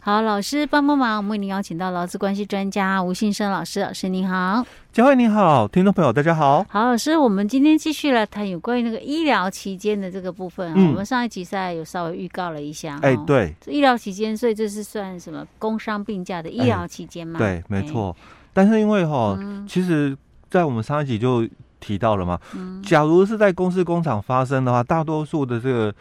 好，老师帮帮忙，我们为您邀请到劳资关系专家吴信生老师，老师您好，佳慧你好，听众朋友大家好。好，老师，我们今天继续来谈有关于那个医疗期间的这个部分。嗯，我们上一集赛有稍微预告了一下。哎，对，医疗期间，所以这是算什么工伤病假的医疗期间吗？对，没错。但是因为哈，嗯、其实，在我们上一集就提到了嘛，嗯、假如是在公司工厂发生的话，大多数的这个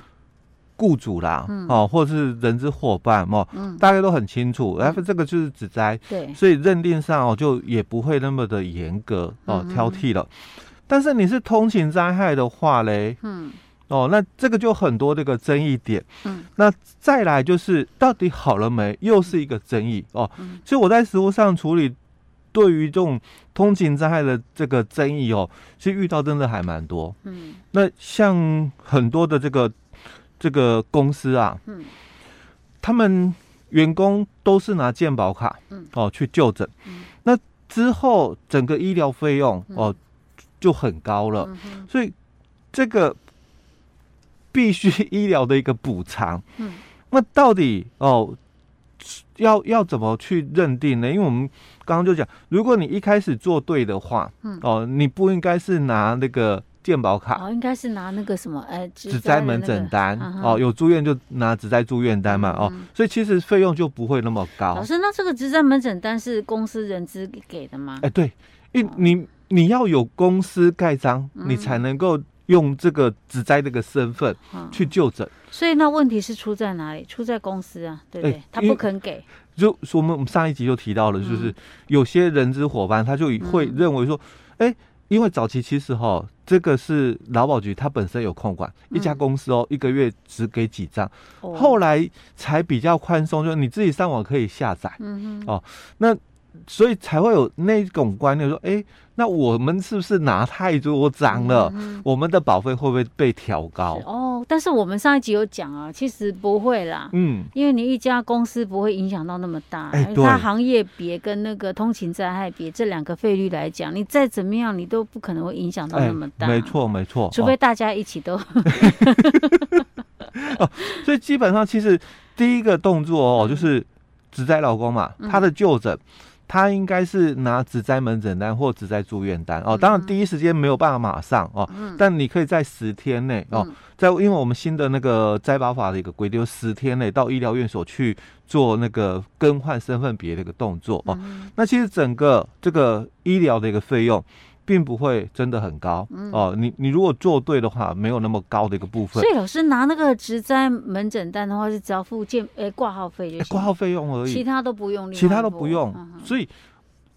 雇主啦，嗯、哦，或者是人之伙伴哦，嗯、大家都很清楚，哎、嗯，这个就是指灾，对，所以认定上哦，就也不会那么的严格哦，挑剔了。嗯、但是你是通勤灾害的话嘞，嗯，哦，那这个就很多这个争议点，嗯，那再来就是到底好了没，又是一个争议哦，嗯、所以我在实务上处理。对于这种通勤灾害的这个争议哦，其实遇到真的还蛮多。嗯，那像很多的这个这个公司啊，嗯，他们员工都是拿健保卡，嗯，哦去就诊，嗯，那之后整个医疗费用哦就很高了，所以这个必须医疗的一个补偿，嗯，那到底哦？要要怎么去认定呢？因为我们刚刚就讲，如果你一开始做对的话，嗯，哦，你不应该是拿那个健保卡，哦，应该是拿那个什么，哎，职灾门诊单，哦，有住院就拿只灾住院单嘛，哦，所以其实费用就不会那么高。老师，那这个只灾门诊单是公司人资给的吗？哎，对，因为你你要有公司盖章，你才能够。用这个职灾这个身份去就诊，所以那问题是出在哪里？出在公司啊，对不对？他不肯给。就我们我们上一集就提到了，就是有些人资伙伴他就会认为说，哎，因为早期其实哈，这个是劳保局它本身有控管，一家公司哦，一个月只给几张，后来才比较宽松，就是你自己上网可以下载，嗯哦，那。所以才会有那种观念说，哎，那我们是不是拿太多张了？嗯、我们的保费会不会被调高？哦，但是我们上一集有讲啊，其实不会啦。嗯，因为你一家公司不会影响到那么大，哎，它行业别跟那个通勤灾害别这两个费率来讲，你再怎么样，你都不可能会影响到那么大。没错，没错，除非大家一起都。哦，所以基本上其实第一个动作哦，就是职灾老公嘛，他的就诊。他应该是拿职灾门诊单或职灾住院单。哦，当然第一时间没有办法马上哦，但你可以在十天内哦，在因为我们新的那个灾保法的一个规定，十天内到医疗院所去做那个更换身份别的一个动作哦，那其实整个这个医疗的一个费用。并不会真的很高、嗯、哦，你你如果做对的话，没有那么高的一个部分。所以老师拿那个植栽门诊单的话，是只要付健诶挂号费就行，挂号费用而已，其他都不用，其他都不用。嗯、所以，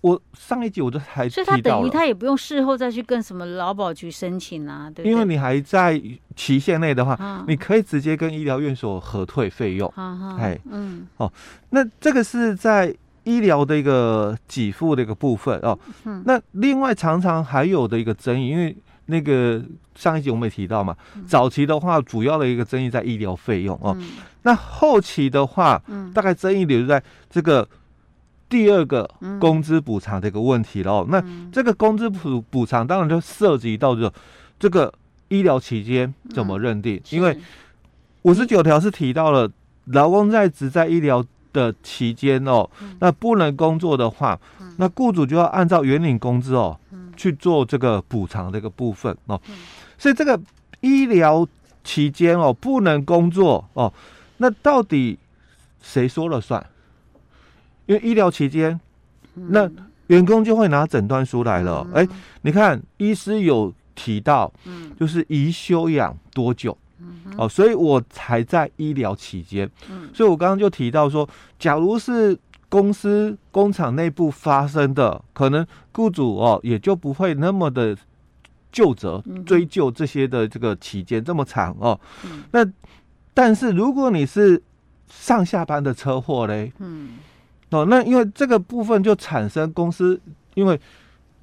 我上一集我就还所以他等于他也不用事后再去跟什么劳保局申请啊，对？因为你还在期限内的话，嗯、你可以直接跟医疗院所核退费用。哎，嗯，哦，那这个是在。医疗的一个给付的一个部分哦，嗯、那另外常常还有的一个争议，因为那个上一集我们也提到嘛，嗯、早期的话主要的一个争议在医疗费用哦，嗯、那后期的话，嗯、大概争议点就在这个第二个工资补偿的一个问题喽哦，嗯、那这个工资补补偿当然就涉及到这这个医疗期间怎么认定，嗯、因为五十九条是提到了劳工在职在医疗。的期间哦，那不能工作的话，嗯、那雇主就要按照原领工资哦、嗯、去做这个补偿这个部分哦。嗯、所以这个医疗期间哦不能工作哦，那到底谁说了算？因为医疗期间，嗯、那员工就会拿诊断书来了。哎、你看医师有提到，嗯，就是宜休养多久？哦，所以我才在医疗期间，嗯，所以我刚刚就提到说，假如是公司工厂内部发生的，可能雇主哦也就不会那么的就责追究这些的这个期间这么长哦，嗯，那但是如果你是上下班的车祸嘞，嗯，哦，那因为这个部分就产生公司，因为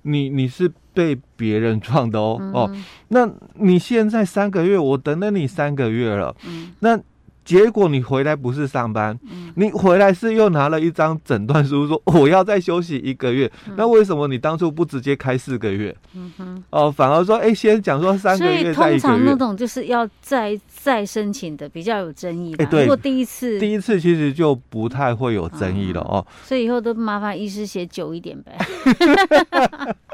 你你是。被别人撞的哦、嗯、哦，那你现在三个月，我等了你三个月了，嗯，那结果你回来不是上班，嗯、你回来是又拿了一张诊断书，说我要再休息一个月。嗯、那为什么你当初不直接开四个月？嗯哼，哦，反而说，哎、欸，先讲说三个月，所以通常那种就是要再再申请的比较有争议。哎、欸，对，如果第一次，第一次其实就不太会有争议了哦。所以以后都麻烦医师写久一点呗，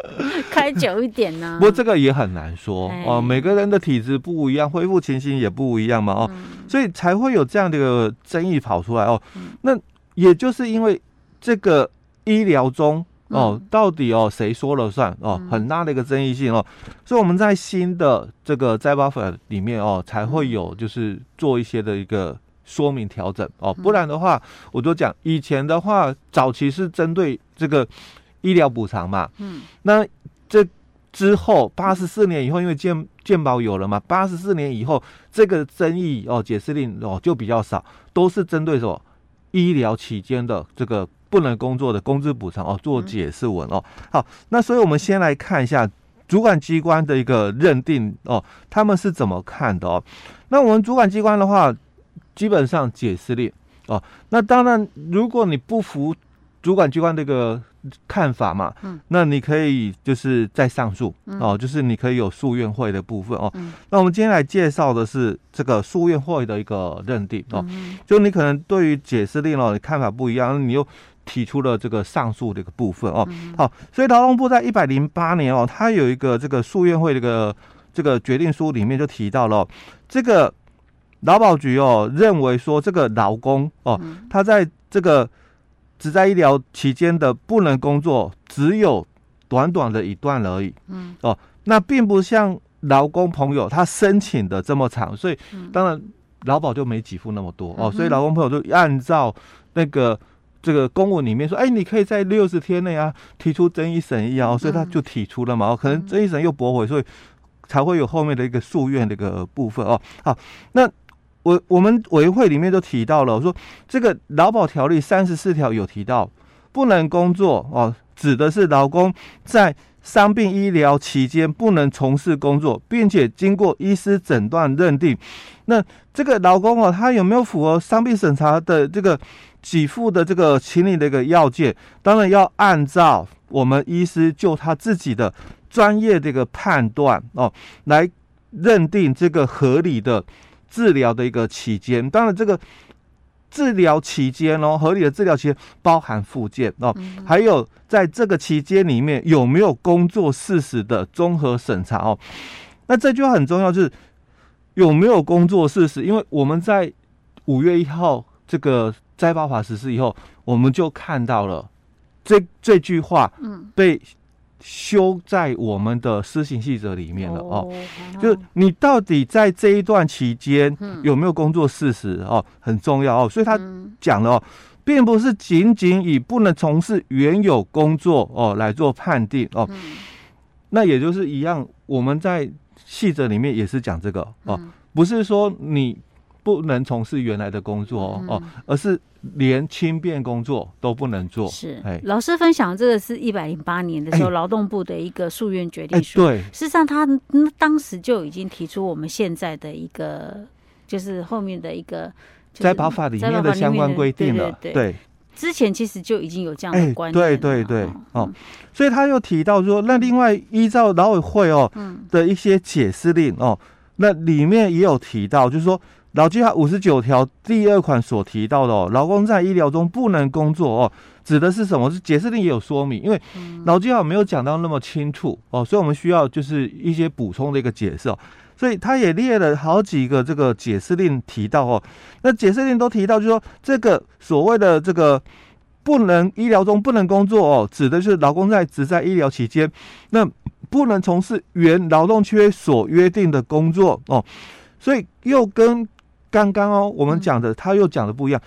开久一点呢、啊。不过这个也很难说哦，每个人的体质不一样，恢复情形也不一样嘛哦，嗯、所以才会。有这样的一个争议跑出来哦，那也就是因为这个医疗中哦，到底哦谁说了算哦，很大的一个争议性哦，所以我们在新的这个灾保法里面哦，才会有就是做一些的一个说明调整哦，不然的话，我就讲以前的话，早期是针对这个医疗补偿嘛，嗯，那这。之后八十四年以后，因为健健保有了嘛，八十四年以后这个争议哦，解释令哦就比较少，都是针对什么医疗期间的这个不能工作的工资补偿哦做解释文哦。好，那所以我们先来看一下主管机关的一个认定哦，他们是怎么看的哦？那我们主管机关的话，基本上解释令哦，那当然如果你不服主管机关这个。看法嘛，嗯，那你可以就是再上诉、嗯、哦，就是你可以有诉愿会的部分哦。嗯、那我们今天来介绍的是这个诉愿会的一个认定哦，嗯、就你可能对于解释令哦，你看法不一样，你又提出了这个上诉的一个部分哦。嗯、好，所以劳动部在一百零八年哦，它有一个这个诉愿会的一个这个决定书里面就提到了、哦、这个劳保局哦认为说这个劳工哦，他在这个。只在医疗期间的不能工作，只有短短的一段而已。嗯，哦，那并不像劳工朋友他申请的这么长，所以当然劳保就没给付那么多哦。所以劳工朋友就按照那个这个公文里面说，哎，你可以在六十天内啊提出争议审议啊，所以他就提出了嘛。可能争议审又驳回，所以才会有后面的一个诉愿的一个部分哦。好，那。我我们委员会里面都提到了，说这个劳保条例三十四条有提到，不能工作哦，指的是劳工在伤病医疗期间不能从事工作，并且经过医师诊断认定，那这个劳工哦，他有没有符合伤病审查的这个给付的这个情理的一个要件？当然要按照我们医师就他自己的专业的一个判断哦，来认定这个合理的。治疗的一个期间，当然这个治疗期间哦，合理的治疗期间包含复健哦，还有在这个期间里面有没有工作事实的综合审查哦。那这句话很重要，就是有没有工作事实，因为我们在五月一号这个灾保法实施以后，我们就看到了这这句话嗯被。修在我们的施行细则里面了哦，就是你到底在这一段期间有没有工作事实哦，很重要哦。所以他讲了哦，并不是仅仅以不能从事原有工作哦来做判定哦。那也就是一样，我们在细则里面也是讲这个哦，不是说你。不能从事原来的工作哦，哦，而是连轻便工作都不能做。是，哎，老师分享这个是一百零八年的时候劳动部的一个诉愿决定书。对，事实上他当时就已经提出我们现在的一个，就是后面的一个在保法里面的相关规定了。对，之前其实就已经有这样的观念。对对对，哦，所以他又提到说，那另外依照劳委会哦的一些解释令哦，那里面也有提到，就是说。劳基法五十九条第二款所提到的哦，劳工在医疗中不能工作哦，指的是什么？是解释令也有说明，因为劳基法没有讲到那么清楚哦，所以我们需要就是一些补充的一个解释哦。所以他也列了好几个这个解释令提到哦，那解释令都提到，就是说这个所谓的这个不能医疗中不能工作哦，指的是劳工在只在医疗期间，那不能从事原劳动契约所约定的工作哦，所以又跟刚刚哦，我们讲的他又讲的不一样，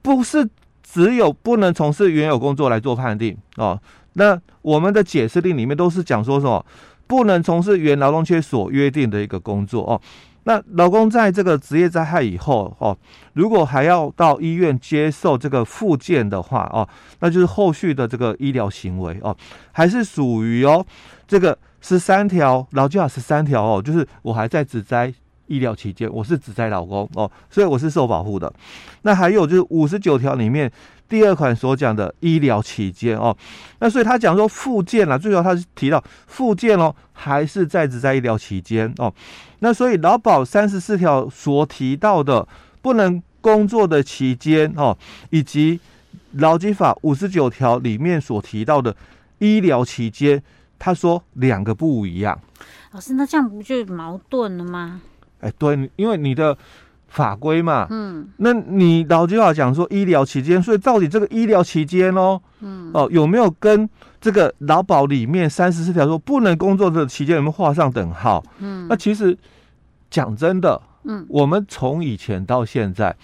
不是只有不能从事原有工作来做判定哦。那我们的解释令里面都是讲说什么？不能从事原劳动契约所约定的一个工作哦。那老公在这个职业灾害以后哦，如果还要到医院接受这个复健的话哦，那就是后续的这个医疗行为哦，还是属于哦这个十三条劳基法十三条哦，就是我还在职灾。医疗期间，我是职灾劳工哦，所以我是受保护的。那还有就是五十九条里面第二款所讲的医疗期间哦，那所以他讲说复健啦，最后他是提到复健哦，还是在职在医疗期间哦。那所以劳保三十四条所提到的不能工作的期间哦，以及劳基法五十九条里面所提到的医疗期间，他说两个不一样。老师，那这样不就矛盾了吗？哎，对，因为你的法规嘛，嗯，那你劳基法讲说医疗期间，所以到底这个医疗期间哦，嗯，哦，有没有跟这个劳保里面三十四条说不能工作的期间有没有画上等号？嗯，那其实讲真的，嗯，我们从以前到现在，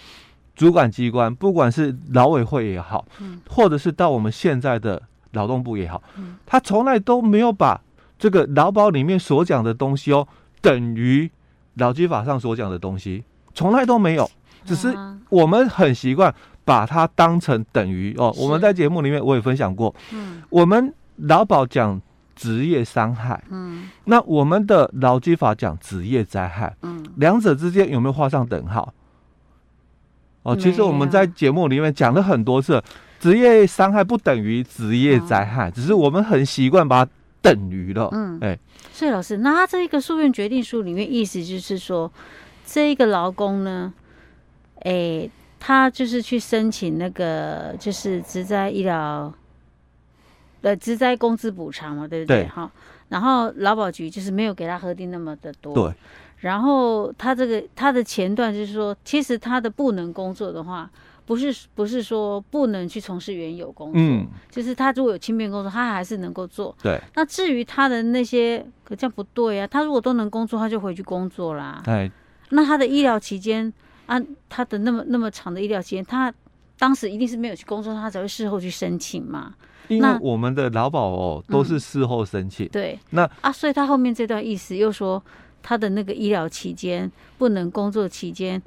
主管机关不管是劳委会也好，嗯，或者是到我们现在的劳动部也好，嗯，他从来都没有把。这个劳保里面所讲的东西哦，等于劳基法上所讲的东西，从来都没有，只是我们很习惯把它当成等于哦。我们在节目里面我也分享过，嗯，我们劳保讲职业伤害，嗯，那我们的劳基法讲职业灾害，嗯，两者之间有没有画上等号？哦，其实我们在节目里面讲了很多次，职业伤害不等于职业灾害，只是我们很习惯把它。等于了，嗯，哎、欸，所以老师，那他这一个诉愿决定书里面意思就是说，这一个劳工呢，哎、欸，他就是去申请那个就是职灾医疗的职灾工资补偿嘛，对不对？哈，然后劳保局就是没有给他核定那么的多，对。然后他这个他的前段就是说，其实他的不能工作的话。不是不是说不能去从事原有工作，嗯，就是他如果有轻便工作，他还是能够做。对。那至于他的那些，可这样不对啊。他如果都能工作，他就回去工作啦。对。那他的医疗期间，啊，他的那么那么长的医疗期间，他当时一定是没有去工作，他才会事后去申请嘛。因为我们的劳保哦都是事后申请。嗯、对。那啊，所以他后面这段意思又说，他的那个医疗期间不能工作期间。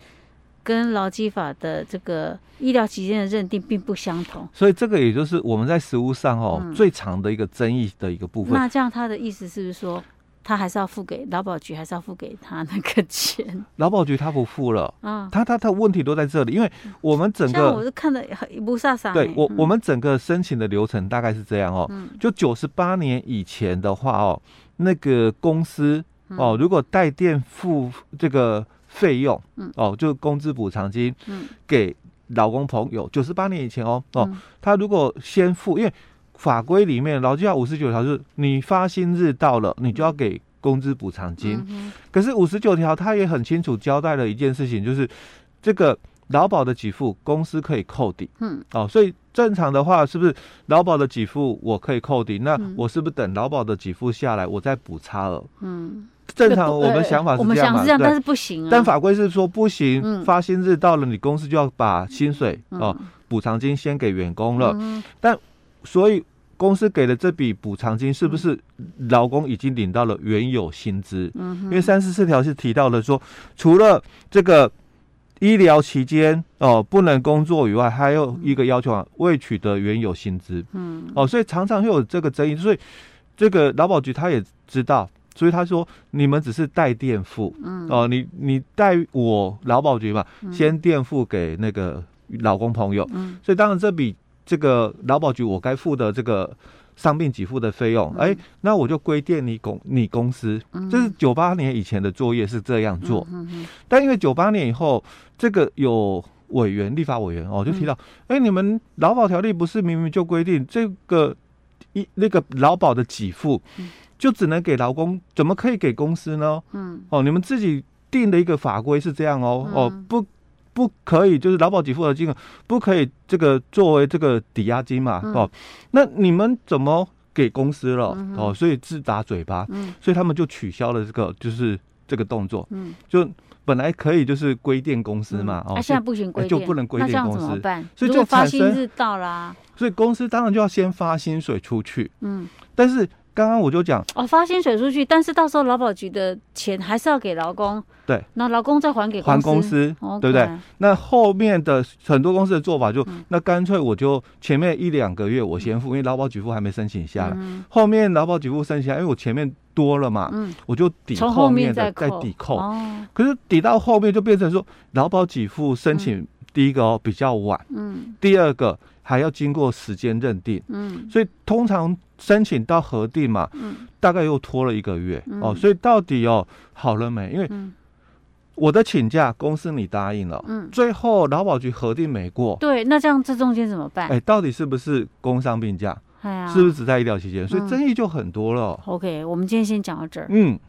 跟劳基法的这个医疗期间的认定并不相同，所以这个也就是我们在实务上哦、嗯、最长的一个争议的一个部分。那这样他的意思是不是说，他还是要付给劳保局，还是要付给他那个钱？劳保局他不付了，嗯，他他他问题都在这里，因为我们整个我是看的很不飒飒。对我我们整个申请的流程大概是这样哦，嗯、就九十八年以前的话哦，那个公司哦，如果带电付这个。费用，嗯，哦，就工资补偿金，嗯，给老公朋友，九十八年以前哦，哦，他如果先付，因为法规里面劳基法五十九条是，你发薪日到了，你就要给工资补偿金。嗯、可是五十九条他也很清楚交代了一件事情，就是这个劳保的给付，公司可以扣抵，嗯，哦，所以正常的话，是不是劳保的给付我可以扣抵？那我是不是等劳保的给付下来，我再补差额？嗯。正常，我们想法是这样嘛？对，但是不行啊。但法规是说不行，发薪日到了，你公司就要把薪水哦补偿金先给员工了。但所以公司给的这笔补偿金是不是劳工已经领到了原有薪资？因为三十四条是提到了说，除了这个医疗期间哦不能工作以外，还有一个要求啊，未取得原有薪资。嗯，哦，所以常常会有这个争议，所以这个劳保局他也知道。所以他说，你们只是代垫付，嗯，哦，你你代我劳保局嘛，嗯、先垫付给那个老公朋友，嗯，所以当然这笔这个劳保局我该付的这个伤病给付的费用，哎、嗯。欸，那我就归垫你公你公司，嗯、这是九八年以前的作业是这样做，嗯，嗯嗯。但因为九八年以后，这个有委员立法委员哦就提到，哎、你们劳保条例不是明明就规定这个一那个劳保的给付，嗯就只能给劳工，怎么可以给公司呢？嗯，哦，你们自己定的一个法规是这样哦，嗯、哦，不，不可以，就是劳保给付的金额不可以这个作为这个抵押金嘛，嗯、哦，那你们怎么给公司了？嗯、哦，所以自打嘴巴，嗯，所以他们就取消了这个，就是这个动作，嗯，就本来可以就是规定公司嘛，嗯、哦，现在不行就不能规定公司？所以就发薪日到啦，所以公司当然就要先发薪水出去，嗯，但是。刚刚我就讲哦，发薪水出去，但是到时候劳保局的钱还是要给劳工，对，那劳工再还给公还公司，对不对？那后面的很多公司的做法就，那干脆我就前面一两个月我先付，因为劳保给付还没申请下来，后面劳保给付申请下来，因为我前面多了嘛，我就抵后面的再抵扣，可是抵到后面就变成说劳保给付申请第一个哦比较晚，嗯，第二个还要经过时间认定，嗯，所以通常。申请到核定嘛，嗯，大概又拖了一个月，嗯、哦，所以到底哦好了没？因为我的请假公司你答应了，嗯，最后劳保局核定没过，对，那这样这中间怎么办？哎，到底是不是工伤病假？哎呀，是不是只在医疗期间？所以争议就很多了。OK，我们今天先讲到这儿。嗯。